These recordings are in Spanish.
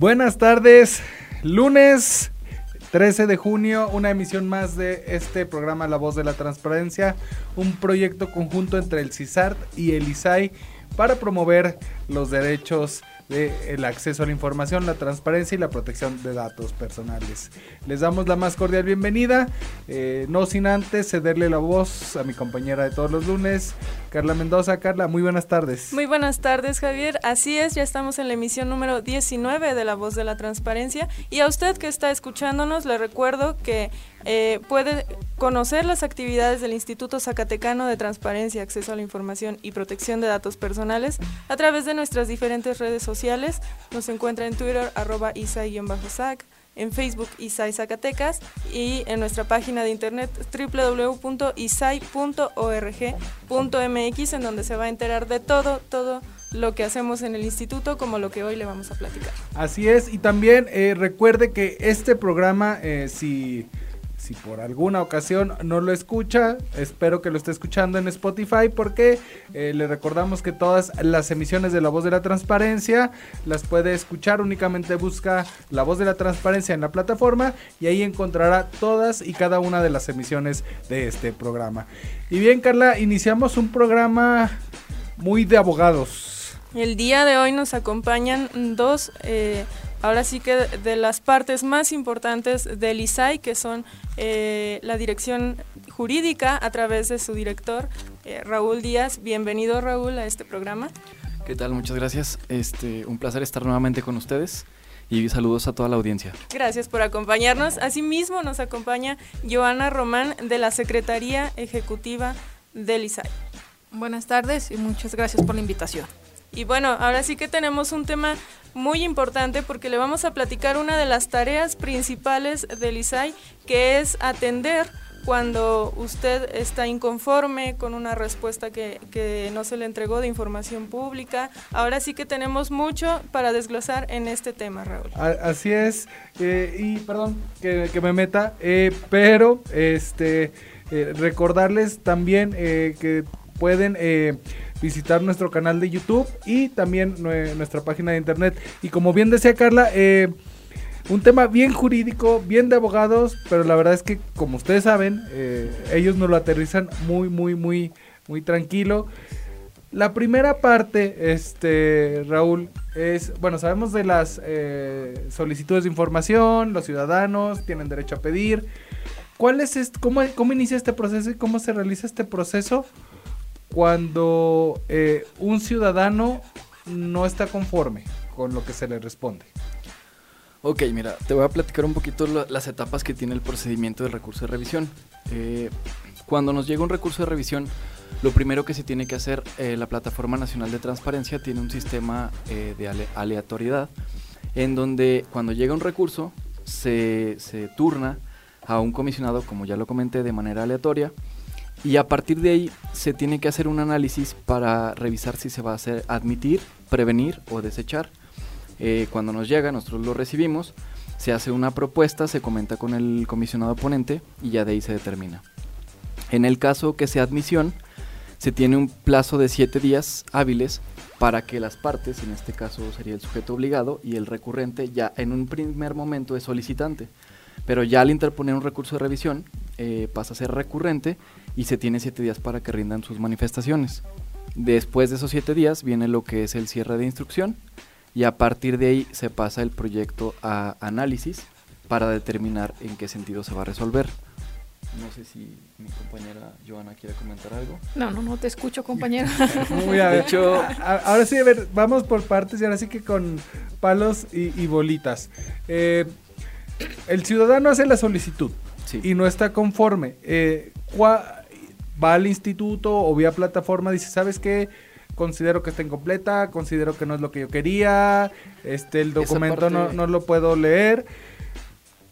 Buenas tardes, lunes 13 de junio, una emisión más de este programa La Voz de la Transparencia, un proyecto conjunto entre el CISART y el ISAI para promover los derechos del acceso a la información, la transparencia y la protección de datos personales. Les damos la más cordial bienvenida, eh, no sin antes cederle la voz a mi compañera de todos los lunes, Carla Mendoza. Carla, muy buenas tardes. Muy buenas tardes, Javier. Así es, ya estamos en la emisión número 19 de La Voz de la Transparencia. Y a usted que está escuchándonos, le recuerdo que eh, puede conocer las actividades del Instituto Zacatecano de Transparencia, Acceso a la Información y Protección de Datos Personales a través de nuestras diferentes redes sociales. Nos encuentra en Twitter, arroba isa-sac en Facebook ISAI Zacatecas y en nuestra página de internet www.isai.org.mx en donde se va a enterar de todo, todo lo que hacemos en el instituto como lo que hoy le vamos a platicar. Así es, y también eh, recuerde que este programa, eh, si si por alguna ocasión no lo escucha, espero que lo esté escuchando en Spotify porque eh, le recordamos que todas las emisiones de La Voz de la Transparencia las puede escuchar, únicamente busca La Voz de la Transparencia en la plataforma y ahí encontrará todas y cada una de las emisiones de este programa. Y bien Carla, iniciamos un programa muy de abogados. El día de hoy nos acompañan dos... Eh, ahora sí que de las partes más importantes del ISAI, que son eh, la dirección jurídica a través de su director, eh, Raúl Díaz. Bienvenido Raúl a este programa. ¿Qué tal? Muchas gracias. Este, un placer estar nuevamente con ustedes y saludos a toda la audiencia. Gracias por acompañarnos. Asimismo nos acompaña Joana Román de la Secretaría Ejecutiva del ISAI. Buenas tardes y muchas gracias por la invitación. Y bueno, ahora sí que tenemos un tema muy importante porque le vamos a platicar una de las tareas principales del ISAI, que es atender cuando usted está inconforme con una respuesta que, que, no se le entregó de información pública. Ahora sí que tenemos mucho para desglosar en este tema, Raúl. Así es, eh, y perdón que, que me meta, eh, pero este eh, recordarles también que pueden visitar nuestro canal de YouTube y también nuestra página de internet. Y como bien decía Carla, eh, un tema bien jurídico, bien de abogados, pero la verdad es que como ustedes saben, eh, ellos nos lo aterrizan muy, muy, muy, muy tranquilo. La primera parte, este, Raúl, es, bueno, sabemos de las eh, solicitudes de información, los ciudadanos tienen derecho a pedir. ¿Cuál es este, cómo, cómo inicia este proceso y cómo se realiza este proceso? Cuando eh, un ciudadano no está conforme con lo que se le responde. Ok, mira, te voy a platicar un poquito las etapas que tiene el procedimiento del recurso de revisión. Eh, cuando nos llega un recurso de revisión, lo primero que se tiene que hacer, eh, la Plataforma Nacional de Transparencia tiene un sistema de aleatoriedad en donde cuando llega un recurso se, se turna a un comisionado, como ya lo comenté, de manera aleatoria y a partir de ahí se tiene que hacer un análisis para revisar si se va a hacer admitir, prevenir o desechar. Eh, cuando nos llega, nosotros lo recibimos, se hace una propuesta, se comenta con el comisionado ponente y ya de ahí se determina. En el caso que sea admisión, se tiene un plazo de siete días hábiles para que las partes, en este caso sería el sujeto obligado y el recurrente, ya en un primer momento es solicitante, pero ya al interponer un recurso de revisión eh, pasa a ser recurrente y se tiene siete días para que rindan sus manifestaciones. Después de esos siete días viene lo que es el cierre de instrucción y a partir de ahí se pasa el proyecto a análisis para determinar en qué sentido se va a resolver. No sé si mi compañera Joana quiere comentar algo. No, no, no te escucho, compañera. Muy de hecho, ahora sí, a ver, vamos por partes y ahora sí que con palos y, bolitas. Eh, el ciudadano hace la solicitud y no está conforme. Eh, va al instituto o vía plataforma, dice, ¿sabes qué? considero que está incompleta, considero que no es lo que yo quería, este, el documento no, parte- no lo puedo leer.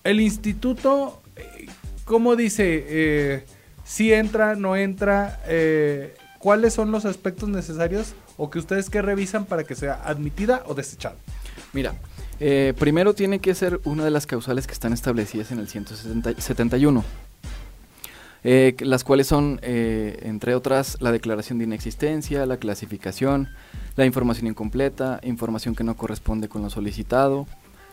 El instituto, ¿cómo dice? Eh, si entra, no entra, eh, ¿cuáles son los aspectos necesarios o que ustedes que revisan para que sea admitida o desechada? Mira, eh, primero tiene que ser una de las causales que están establecidas en el 171. Eh, las cuales son, eh, entre otras, la declaración de inexistencia, la clasificación, la información incompleta, información que no corresponde con lo solicitado,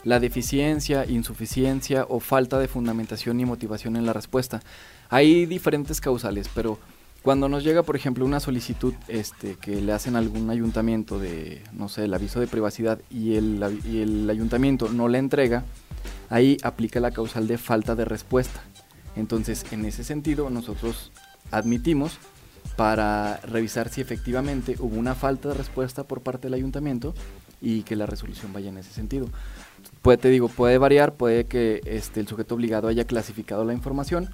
la deficiencia, insuficiencia o falta de fundamentación y motivación en la respuesta. Hay diferentes causales, pero cuando nos llega, por ejemplo, una solicitud este, que le hacen a algún ayuntamiento de, no sé, el aviso de privacidad y el, y el ayuntamiento no la entrega, ahí aplica la causal de falta de respuesta. Entonces, en ese sentido, nosotros admitimos para revisar si efectivamente hubo una falta de respuesta por parte del ayuntamiento y que la resolución vaya en ese sentido. Puede, te digo, puede variar, puede que este, el sujeto obligado haya clasificado la información,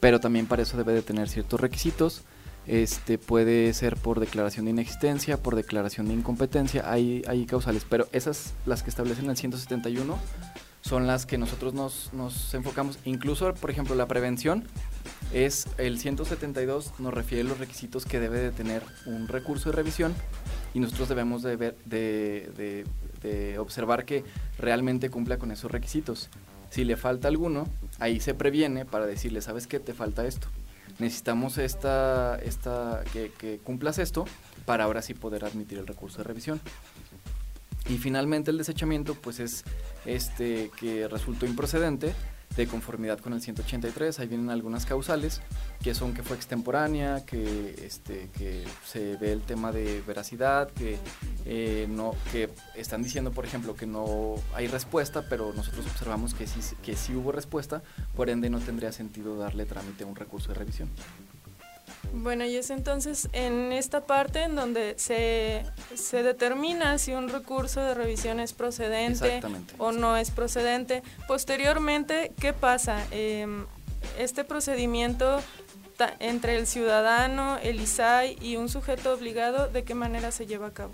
pero también para eso debe de tener ciertos requisitos. Este puede ser por declaración de inexistencia, por declaración de incompetencia, hay, hay causales, pero esas las que establecen el 171 son las que nosotros nos, nos enfocamos. Incluso, por ejemplo, la prevención es el 172 nos refiere a los requisitos que debe de tener un recurso de revisión y nosotros debemos de, ver, de, de- observar que realmente cumpla con esos requisitos. Si le falta alguno, ahí se previene para decirle, ¿sabes qué? Te falta esto. Necesitamos esta, esta, que, que cumplas esto para ahora sí poder admitir el recurso de revisión. Y finalmente el desechamiento pues es este que resultó improcedente de conformidad con el 183, ahí vienen algunas causales que son que fue extemporánea, que este que se ve el tema de veracidad, que eh, no que están diciendo por ejemplo que no hay respuesta, pero nosotros observamos que sí que sí hubo respuesta, por ende no tendría sentido darle trámite a un recurso de revisión. Bueno, y es entonces en esta parte en donde se, se determina si un recurso de revisión es procedente o no es procedente. Posteriormente, ¿qué pasa? Em, este procedimiento ta- entre el ciudadano, el ISAI y un sujeto obligado, ¿de qué manera se lleva a cabo?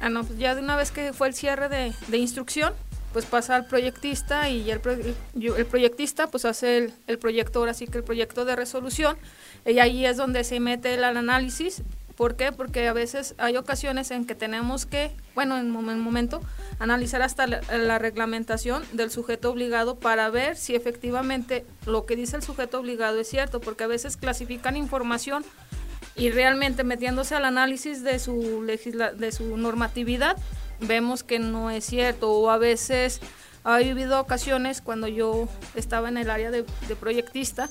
Ah, no, pues ya de una vez que fue el cierre de, de instrucción, pues pasa al proyectista y el, pro- el proyectista pues hace el, el proyecto, ahora sí que el proyecto de resolución, y ahí es donde se mete el análisis. ¿Por qué? Porque a veces hay ocasiones en que tenemos que, bueno, en un momento, analizar hasta la, la reglamentación del sujeto obligado para ver si efectivamente lo que dice el sujeto obligado es cierto, porque a veces clasifican información y realmente metiéndose al análisis de su legisla de su normatividad vemos que no es cierto o a veces ha habido ocasiones cuando yo estaba en el área de, de proyectista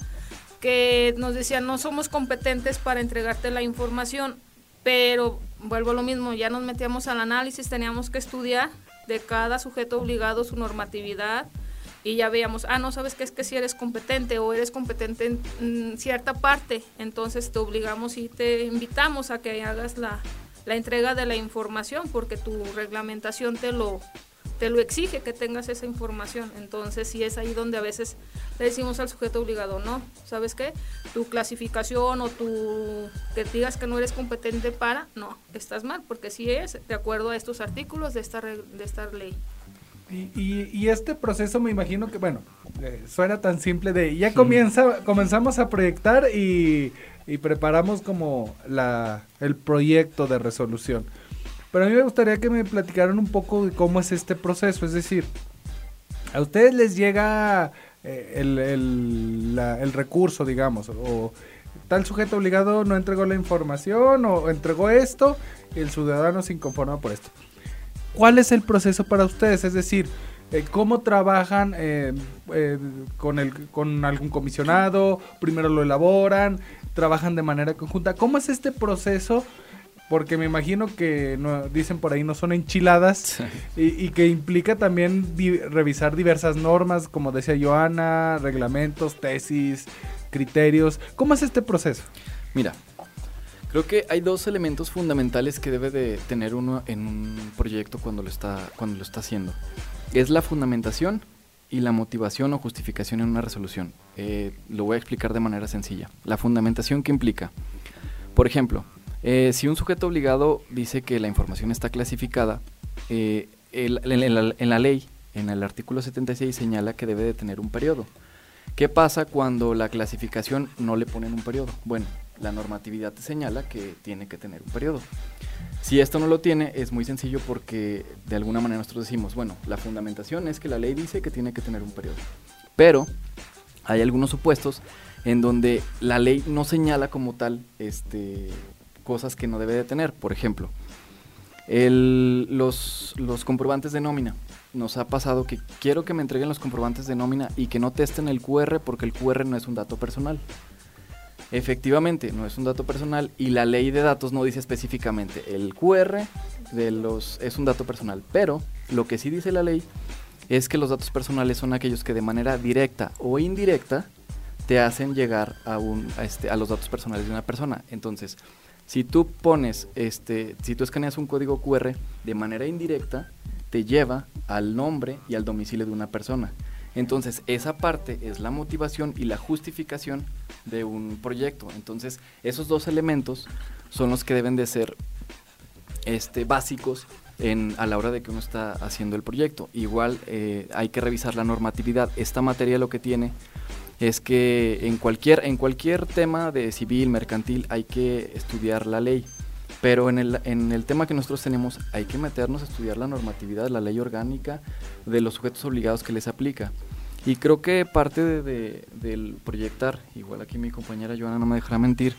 que nos decían no somos competentes para entregarte la información pero vuelvo a lo mismo ya nos metíamos al análisis teníamos que estudiar de cada sujeto obligado su normatividad y ya veíamos, ah, no, sabes que es que si eres competente o eres competente en mm, cierta parte, entonces te obligamos y te invitamos a que hagas la, la entrega de la información porque tu reglamentación te lo, te lo exige que tengas esa información. Entonces, sí es ahí donde a veces le decimos al sujeto obligado, no, ¿sabes qué? Tu clasificación o tu que digas que no eres competente para, no, estás mal, porque sí es de acuerdo a estos artículos de esta, reg- de esta ley. Y, y- y este proceso me imagino que, bueno, eh, suena tan simple de ya comienza, comenzamos a proyectar y, y preparamos como la, el proyecto de resolución. Pero a mí me gustaría que me platicaran un poco de cómo es este proceso, es decir, a ustedes les llega eh, el, el- recurso, digamos, o tal sujeto obligado no entregó la información o entregó esto el ciudadano se inconforma por esto. ¿Cuál es el proceso para ustedes? Es decir, eh, ¿cómo trabajan eh, eh, con, el, con algún comisionado? ¿Primero lo elaboran? ¿Trabajan de manera conjunta? ¿Cómo es este proceso? Porque me imagino que no, dicen por ahí no son enchiladas y, y que implica también di- revisar diversas normas, como decía Joana, reglamentos, tesis, criterios. ¿Cómo es este proceso? Mira, creo que hay dos elementos fundamentales que debe de tener uno en un proyecto cuando lo está, cuando lo está haciendo. Es la fundamentación y la motivación o justificación en una resolución. Eh, lo voy a explicar de manera sencilla. La fundamentación que implica, por ejemplo, Eh, si un sujeto obligado dice que la información está clasificada, eh, en, la, ley, en el artículo 76, señala que debe de tener un periodo. ¿Qué pasa cuando la clasificación no le ponen un periodo? Bueno, la normatividad señala que tiene que tener un periodo. Si esto no lo tiene, es muy sencillo porque de alguna manera nosotros decimos, bueno, la fundamentación es que la ley dice que tiene que tener un periodo. Pero hay algunos supuestos en donde la ley no señala como tal este, cosas que no debe de tener. Por ejemplo, el- los, los comprobantes de nómina. Nos ha pasado que quiero que me entreguen los comprobantes de nómina y que no testen el QR porque el QR no es un dato personal. Efectivamente, no es un dato personal y la ley de datos no dice específicamente el QR de los es un dato personal, pero lo que sí dice la ley es que los datos personales son aquellos que de manera directa o indirecta te hacen llegar a, un, a, este, a los datos personales de una persona. Entonces, si tú pones, este, si tú escaneas un código QR de manera indirecta, te lleva al nombre y al domicilio de una persona. Entonces, esa parte es la motivación y la justificación de un proyecto. Entonces, esos dos elementos son los que deben de ser este, básicos en, a la hora de que uno está haciendo el proyecto. Igual eh, hay que revisar la normatividad. Esta materia lo que tiene es que en cualquier, en cualquier tema de civil, mercantil, hay que estudiar la ley. Pero en el, en el tema que nosotros tenemos hay que meternos a estudiar la normatividad, la ley orgánica de los sujetos obligados que les aplica. Y creo que parte de, de- del proyectar, igual aquí mi compañera Joana no me dejará mentir,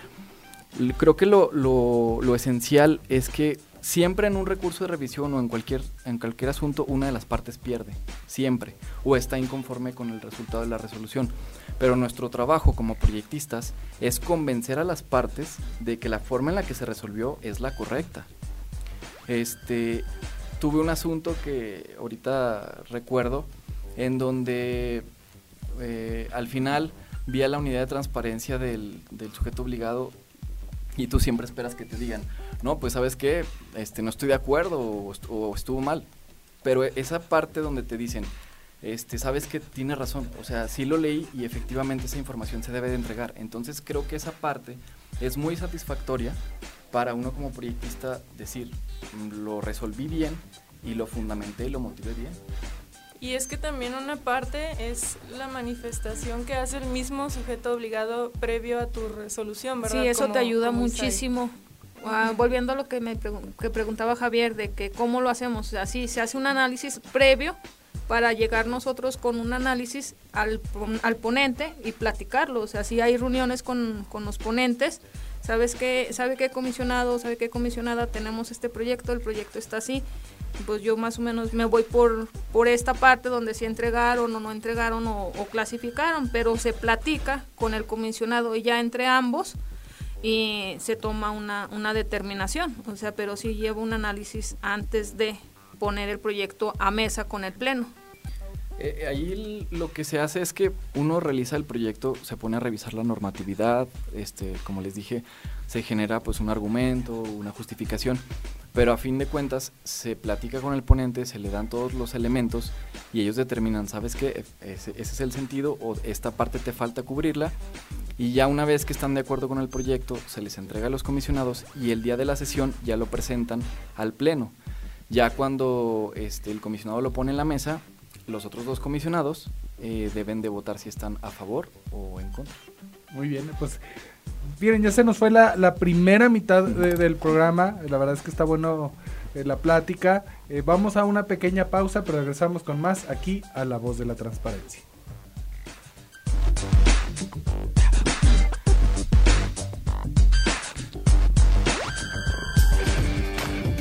creo que lo, lo- lo esencial es que siempre en un recurso de revisión o en cualquier, en cualquier asunto una de las partes pierde, siempre, o está inconforme con el resultado de la resolución. Pero nuestro trabajo como proyectistas es convencer a las partes de que la forma en la que se resolvió es la correcta. Este, tuve un asunto que ahorita recuerdo en donde eh, al final vi a la unidad de transparencia del, del sujeto obligado y tú siempre esperas que te digan, no, pues sabes qué, este, no estoy de acuerdo o, est- o estuvo mal. Pero esa parte donde te dicen, este, sabes que tiene razón, o sea, sí lo leí y efectivamente esa información se debe de entregar. Entonces creo que esa parte es muy satisfactoria para uno como proyectista decir, "Mm, lo resolví bien y lo fundamenté y lo motivé bien. Y es que también una parte es la manifestación que hace el mismo sujeto obligado previo a tu resolución, ¿verdad? Sí, eso Como- te ayuda Isai. Ah, volviendo a lo que me que preguntaba Javier de que cómo lo hacemos, o sea, sí, se hace un análisis previo para llegar nosotros con un análisis al, al ponente y platicarlo, o sea, si hay reuniones con, con los ponentes, sabes que sabe qué comisionado, sabe qué comisionada tenemos este proyecto, el proyecto está así, pues yo más o menos me voy por, por esta parte donde sí entregaron o no entregaron o, o clasificaron, pero se platica con el comisionado y ya entre ambos y se toma una, una determinación, o sea, pero sí lleva un análisis antes de poner el proyecto a mesa con el pleno. Eh, ahí el- lo que se hace es que uno realiza el proyecto, se pone a revisar la normatividad, este, como les dije, se genera pues un argumento, una justificación, pero a fin de cuentas se platica con el ponente, se le dan todos los elementos y ellos determinan, ¿sabes qué? Ese, ese es el sentido o esta parte te falta cubrirla y ya una vez que están de acuerdo con el proyecto se les entrega a los comisionados y el día de la sesión ya lo presentan al pleno. Ya cuando este, el comisionado lo pone en la mesa, los otros dos comisionados eh, deben de votar si están a favor o en contra. Muy bien, pues miren, ya se nos fue la, la primera mitad de- del programa. La verdad es que está bueno eh, la plática. Eh, vamos a una pequeña pausa, pero regresamos con más aquí a La Voz de la Transparencia.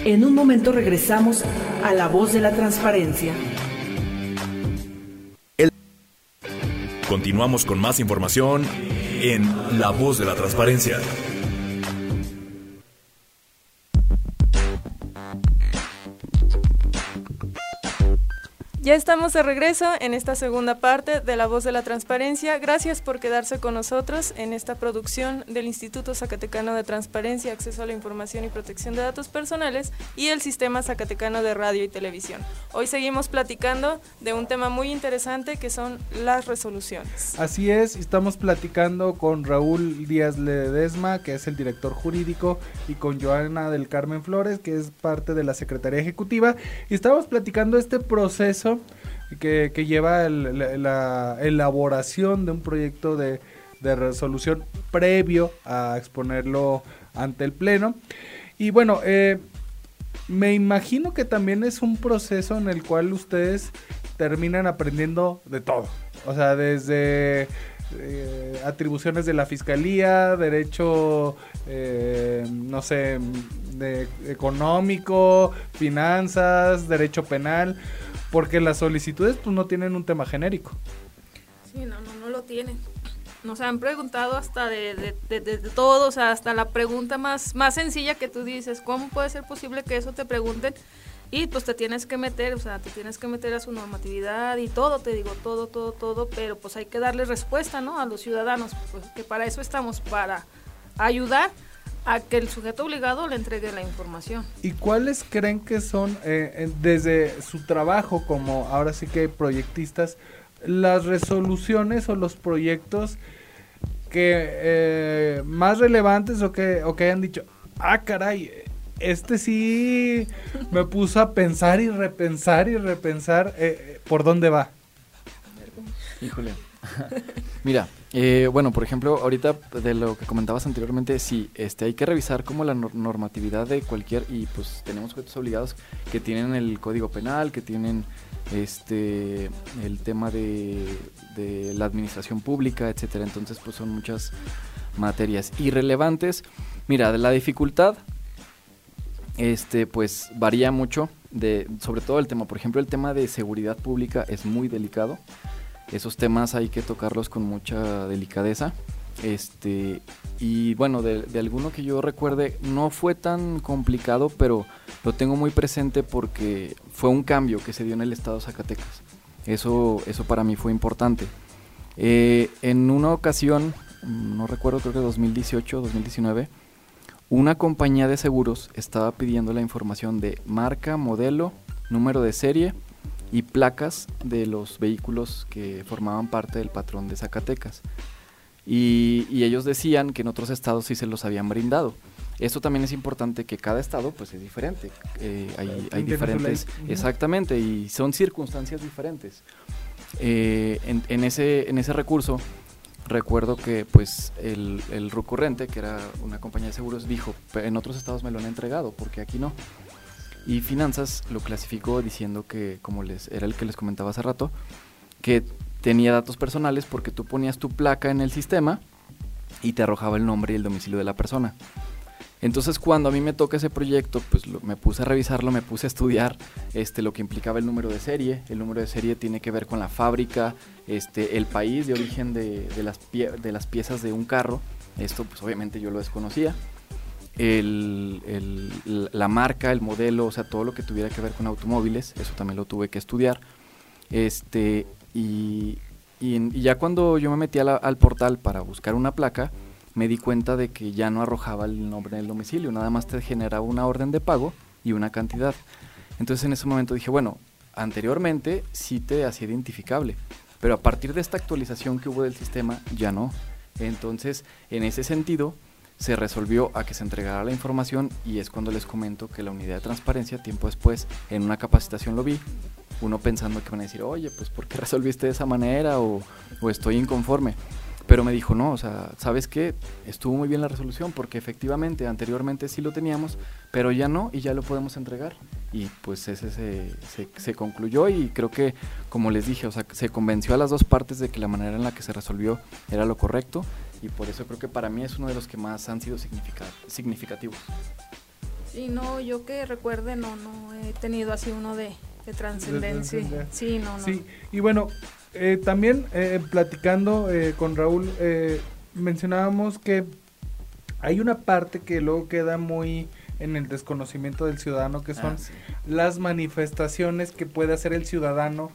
En un momento regresamos a La Voz de la Transparencia. Continuamos con más información en La Voz de la Transparencia. Ya estamos de regreso en esta segunda parte de La Voz de la Transparencia. Gracias por quedarse con nosotros en esta producción del Instituto Zacatecano de Transparencia, Acceso a la Información y Protección de Datos Personales y el Sistema Zacatecano de Radio y Televisión. Hoy seguimos platicando de un tema muy interesante que son las resoluciones. Así es, estamos platicando con Raúl Díaz Ledesma, que es el director jurídico, y con Joana del Carmen Flores, que es parte de la Secretaría Ejecutiva, y estamos platicando este proceso que, lleva la elaboración de un proyecto de, resolución previo a exponerlo ante el Pleno. Y bueno, eh, me imagino que también es un proceso en el cual ustedes terminan aprendiendo de todo. O sea, desde eh, atribuciones de la fiscalía, derecho, eh, no sé, de económico, finanzas, derecho penal. Porque las solicitudes pues no tienen un tema genérico. Sí, no, no, no lo tienen. Nos han preguntado hasta de, de, de, todo, o sea, hasta la pregunta más, más sencilla que tú dices, ¿cómo puede ser posible que eso te pregunten? Y pues te tienes que meter, o sea, te tienes que meter a su normatividad y todo, te digo, todo, todo, todo, pero pues hay que darle respuesta, ¿no? A los ciudadanos, pues, que para eso estamos, para ayudar a que el sujeto obligado le entregue la información. ¿Y cuáles creen que son, eh, desde su trabajo como ahora sí que proyectistas, las resoluciones o los proyectos que eh, más relevantes o que, o que hayan dicho, ah, caray, este sí me puso a pensar y repensar y repensar eh, por dónde va? Híjole. Mira, eh, bueno, por ejemplo, ahorita de lo que comentabas anteriormente, sí, este, hay que revisar como la normatividad de cualquier, y pues tenemos sujetos obligados que tienen el código penal, que tienen este el tema de, de la administración pública, etcétera. Entonces, pues son muchas materias irrelevantes. Mira, de la dificultad, este, pues varía mucho, de, sobre todo el tema, por ejemplo, el tema de seguridad pública es muy delicado esos temas hay que tocarlos con mucha delicadeza. Este, y bueno, de, alguno que yo recuerde, no fue tan complicado, pero lo tengo muy presente porque fue un cambio que se dio en el estado de Zacatecas. Eso, eso para mí fue importante. Eh, en una ocasión, no recuerdo, creo que 2018 2019, una compañía de seguros estaba pidiendo la información de marca, modelo, número de serie y placas de los vehículos que formaban parte del patrón de Zacatecas. Y, ellos decían que en otros estados sí se los habían brindado. Esto también es importante que cada estado pues es diferente. Eh, hay, diferentes, exactamente, y son circunstancias diferentes. Eh, en, ese, en ese recurso recuerdo que pues el, el recurrente, que era una compañía de seguros, dijo, en otros estados me lo han entregado, porque aquí no. Y Finanzas lo clasificó diciendo que, como les era el que les comentaba hace rato, que tenía datos personales porque tú ponías tu placa en el sistema y te arrojaba el nombre y el domicilio de la persona. Entonces cuando a mí me toca ese proyecto, pues me puse a revisarlo, me puse a estudiar este, lo que implicaba el número de serie. El número de serie tiene que ver con la fábrica, este, el país de origen de, de, las, de las piezas de un carro. Esto pues obviamente yo lo desconocía la marca, el modelo, o sea, todo lo que tuviera que ver con automóviles, eso también lo tuve que estudiar. Este, y, y, ya cuando yo me metí al portal para buscar una placa, me di cuenta de que ya no arrojaba el nombre del domicilio, nada más te generaba una orden de pago y una cantidad. Entonces en ese momento dije, bueno, anteriormente sí te hacía identificable, pero a partir de esta actualización que hubo del sistema ya no. Entonces, en ese sentido, se resolvió a que se entregara la información y es cuando les comento que la unidad de transparencia, tiempo después, en una capacitación lo vi, uno pensando que van a decir, oye, pues ¿por qué resolviste de esa manera? O, o estoy inconforme. Pero me dijo, no, o sea, ¿sabes qué? Estuvo muy bien la resolución porque efectivamente anteriormente sí lo teníamos, pero ya no y ya lo podemos entregar. Y pues ese se, se, se, concluyó y creo que, como les dije, o sea, se convenció a las dos partes de que la manera en la que se resolvió era lo correcto y por eso creo que para mí es uno de los que más han sido significativos. Sí, no, yo que recuerde, no, no he tenido así uno de, trascendencia. Sí, no, no. Sí, y bueno, eh, también eh, platicando eh, con Raúl, mencionábamos que hay una parte que luego queda muy en el desconocimiento del ciudadano, que son ah, las manifestaciones que puede hacer el ciudadano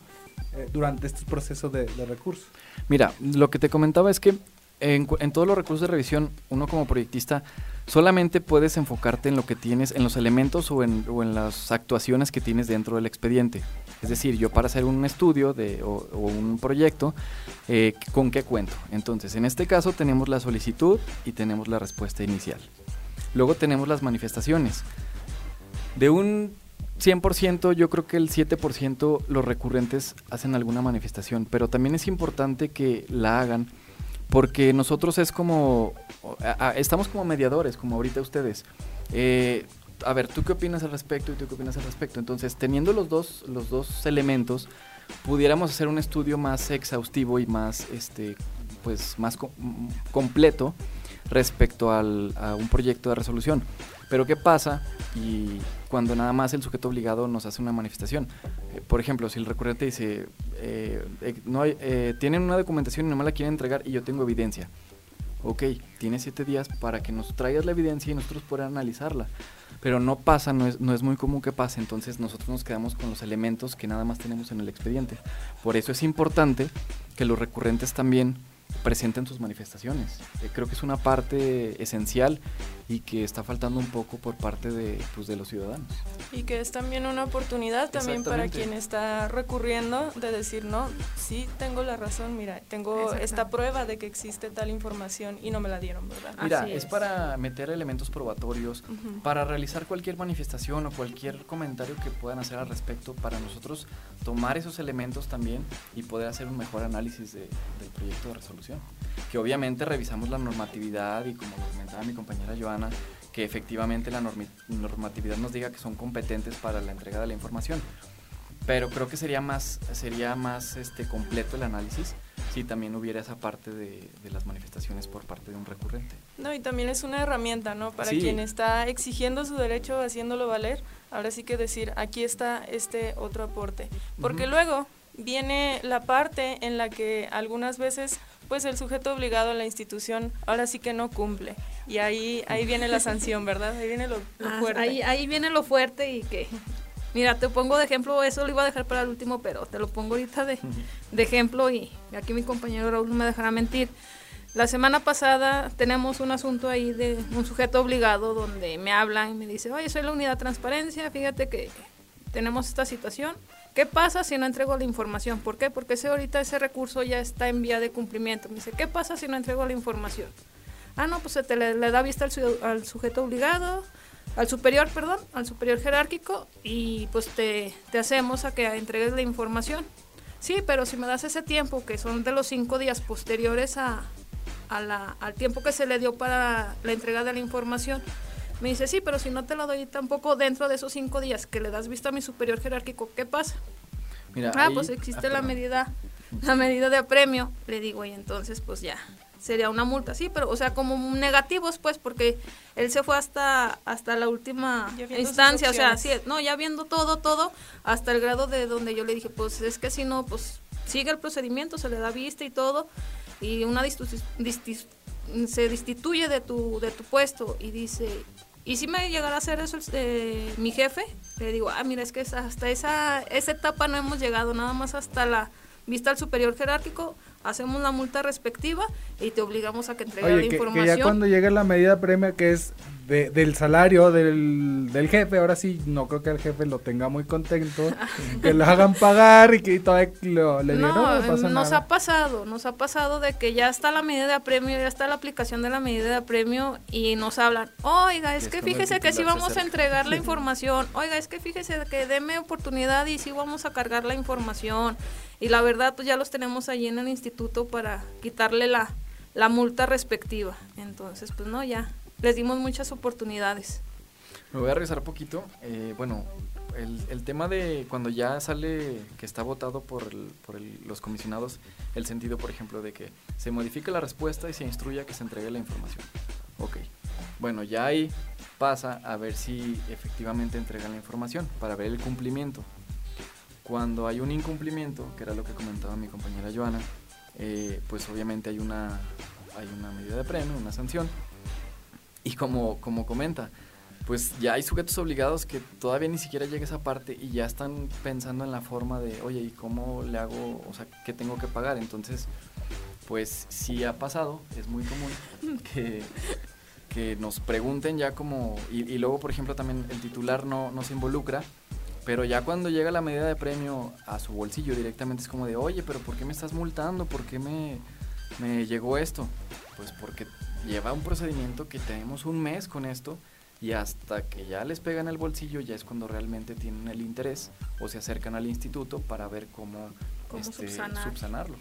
durante este proceso de, de recursos. Mira, lo que te comentaba es que en, todos los recursos de revisión, uno como proyectista solamente puedes enfocarte en lo que tienes, en los elementos o en, las actuaciones que tienes dentro del expediente. Es decir, yo para hacer un estudio o un proyecto, eh, ¿con qué cuento? Entonces, en este caso tenemos la solicitud y tenemos la respuesta inicial. Luego tenemos las manifestaciones. De un 100%, yo creo que el 7% los recurrentes hacen alguna manifestación, pero también es importante que la hagan porque nosotros es como, estamos como mediadores, como ahorita ustedes. Eh, a ver, ¿tú qué opinas al respecto y tú qué opinas al respecto? Entonces, teniendo los dos, los dos elementos, pudiéramos hacer un estudio más exhaustivo y más, este, pues, más co- m- completo respecto al, a un proyecto de resolución. Pero ¿qué pasa y cuando nada más el sujeto obligado nos hace una manifestación? Eh, por ejemplo, si el recurrente dice, eh, eh, no tienen una documentación y no me la quieren entregar y yo tengo evidencia. Ok, tienes siete días para que nos traigas la evidencia y nosotros poder analizarla. Pero no pasa, no es, no es muy común que pase, entonces nosotros nos quedamos con los elementos que nada más tenemos en el expediente. Por eso es importante que los recurrentes también presenten sus manifestaciones. Eh, creo que es una parte esencial y que está faltando un poco por parte de, pues, de los ciudadanos. Y que es también una oportunidad también para quien está recurriendo de decir, no, sí tengo la razón, mira, tengo esta prueba de que existe tal información y no me la dieron, ¿verdad? Mira, es es. para meter elementos probatorios, para realizar cualquier manifestación o cualquier comentario que puedan hacer al respecto, para nosotros tomar esos elementos también y poder hacer un mejor análisis de- del proyecto de resolución. Que obviamente revisamos la normatividad y como lo comentaba mi compañera Joana, que efectivamente la normatividad nos diga que son competentes para la entrega de la información. Pero creo que sería más, sería más este, completo el análisis si también hubiera esa parte de, de las manifestaciones por parte de un recurrente. No, y también es una herramienta, ¿no? Para Sí. quien está exigiendo su derecho, haciéndolo valer, ahora sí que decir, aquí está este otro aporte. Porque Ujú. luego viene la parte en la que algunas veces, pues el sujeto obligado a la institución ahora sí que no cumple. Y ahí, ahí viene la sanción, ¿verdad? Ahí viene lo, lo Ah, fuerte. Ahí, ahí viene lo fuerte y que, mira, te pongo de ejemplo, eso lo iba a dejar para el último, pero te lo pongo ahorita de, de ejemplo y aquí mi compañero Raúl no me dejará mentir. La semana pasada tenemos un asunto ahí de un sujeto obligado donde me habla y me dice, oye, soy la unidad transparencia, fíjate que tenemos esta situación. ¿Qué pasa si no entrego la información? ¿Por qué? Porque ese, ahorita ese recurso ya está en vía de cumplimiento. Me dice, ¿qué pasa si no entrego la información? Ah, no, pues se te le, le da vista al, su- al sujeto obligado, al superior, perdón, al superior jerárquico y pues te, te hacemos a que entregues la información. Sí, pero si me das ese tiempo, que son de los cinco días posteriores a, a la- al tiempo que se le dio para la entrega de la información, me dice, sí, pero si no te la doy tampoco dentro de esos cinco días que le das vista a mi superior jerárquico, ¿qué pasa? Mira, ah, ahí- pues existe ah, la medida, la medida de apremio. Le digo, y entonces pues ya, sería una multa, sí, pero o sea, como negativos pues, porque él se fue hasta, hasta la última instancia, o sea, sí, no, ya viendo todo, todo, hasta el grado de donde yo le dije, pues es que si no, pues sigue el procedimiento, se le da vista y todo, y una distis- se destituye de tu, de tu puesto y dice, ¿y si me llegará a hacer eso eh, mi jefe? Le digo, ah, mira, es que hasta esa, esa etapa no hemos llegado, nada más hasta la vista al superior jerárquico, hacemos la multa respectiva y te obligamos a que entregues la Oye, que, que información. ya cuando llega la medida premia que es de- del salario del, del jefe, ahora sí, no creo que el jefe lo tenga muy contento, que lo hagan pagar y que todavía lo, le digan, no, No, no pasa nos nada. ha pasado, nos ha pasado de que ya está la medida de apremio, ya está la aplicación de la medida de apremio y nos hablan, oiga, es Es que fíjese que sí vamos a acerca". entregar la información, oiga, es que fíjese que deme oportunidad y sí vamos a cargar la información. Y la verdad, pues ya los tenemos allí en el instituto para quitarle la, la multa respectiva. Entonces, pues no, ya, les dimos muchas oportunidades. Me voy a regresar un poquito. Eh, bueno, el, tema de cuando ya sale que está votado por, los comisionados, el sentido, por ejemplo, de que se modifique la respuesta y se instruya que se entregue la información. Ok. Bueno, ya ahí pasa a ver si efectivamente entregan la información para ver el cumplimiento. Cuando hay un incumplimiento, que era lo que comentaba mi compañera Joana, eh, pues obviamente hay una, hay una medida de premio, una sanción. Y como, como comenta, pues ya hay sujetos obligados que todavía ni siquiera llega esa parte y ya están pensando en la forma de, oye, ¿y cómo le hago? O sea, ¿qué tengo que pagar? Entonces, pues sí ha pasado, es muy común que, que nos pregunten ya como, y, y luego, por ejemplo, también el titular no, no se involucra, pero ya cuando llega la medida de premio a su bolsillo directamente es como de, oye, pero ¿por qué me estás multando? ¿Por qué me, me llegó esto? Pues porque lleva un procedimiento que tenemos un mes con esto y hasta que ya les pegan el bolsillo ya es cuando realmente tienen el interés o se acercan al instituto para ver cómo, Cómo este, subsanar. subsanarlo.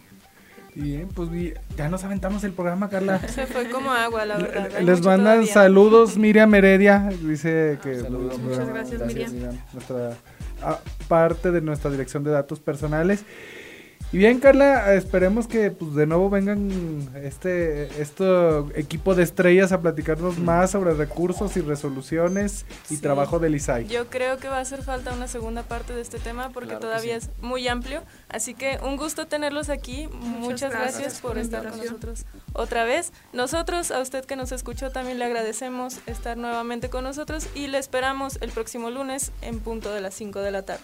Bien, pues vi- ya nos aventamos el programa, Carla. Se fue como agua, la verdad. hay Les mandan todavía. saludos Miriam Heredia, dice que Saludos, muy buen muchas gracias, Miriam. Nuestra ah, parte de nuestra dirección de datos personales. Y bien, Carla, esperemos que pues de nuevo vengan este este equipo de estrellas a platicarnos más sobre recursos y resoluciones y Sí. trabajo del ISAI. Yo creo que va a hacer falta una segunda parte de este tema porque Claro todavía sí. es muy amplio. Así que un gusto tenerlos aquí. Muchas, gracias, gracias por estar con nosotros otra vez. Nosotros, a usted que nos escuchó, también le agradecemos estar nuevamente con nosotros y le esperamos el próximo lunes en punto de las 5 de la tarde.